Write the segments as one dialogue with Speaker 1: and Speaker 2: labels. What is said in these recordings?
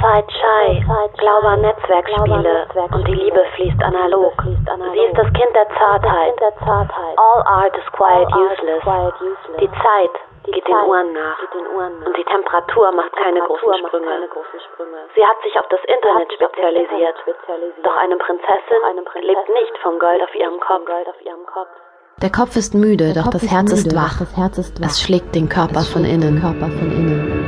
Speaker 1: Fight Shy, Glaube an Netzwerkspiele und die Liebe fließt analog. Sie ist das Kind der Zartheit. All art is quiet useless. Die Zeit geht den Uhren nach und die Temperatur macht keine großen Sprünge. Sie hat sich auf das Internet spezialisiert. Doch eine Prinzessin lebt nicht vom Gold auf ihrem Kopf.
Speaker 2: Der Kopf ist müde, doch das Herz ist wach. Es schlägt den Körper von innen.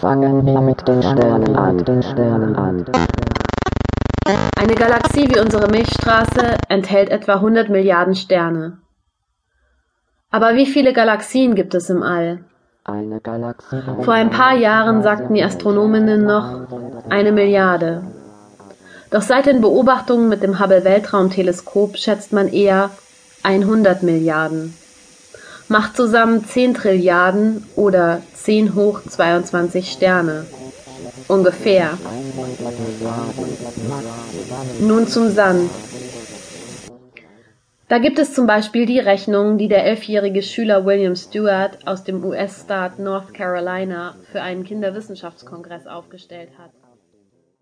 Speaker 3: Fangen wir mit den Sternen an. Den Sternen an.
Speaker 2: Eine Galaxie wie unsere Milchstraße enthält etwa 100 Milliarden Sterne. Aber wie viele Galaxien gibt es im All?
Speaker 3: Eine Galaxie.
Speaker 2: Vor ein paar Jahren sagten die Astronominnen noch eine Milliarde. Doch seit den Beobachtungen mit dem Hubble Weltraumteleskop schätzt man eher 100 Milliarden. Macht zusammen 10 Trilliarden oder 10 hoch 22 Sterne. Ungefähr. Nun zum Sand. Da gibt es zum Beispiel die Rechnung, die der elfjährige Schüler William Stewart aus dem US-Staat North Carolina für einen Kinderwissenschaftskongress aufgestellt hat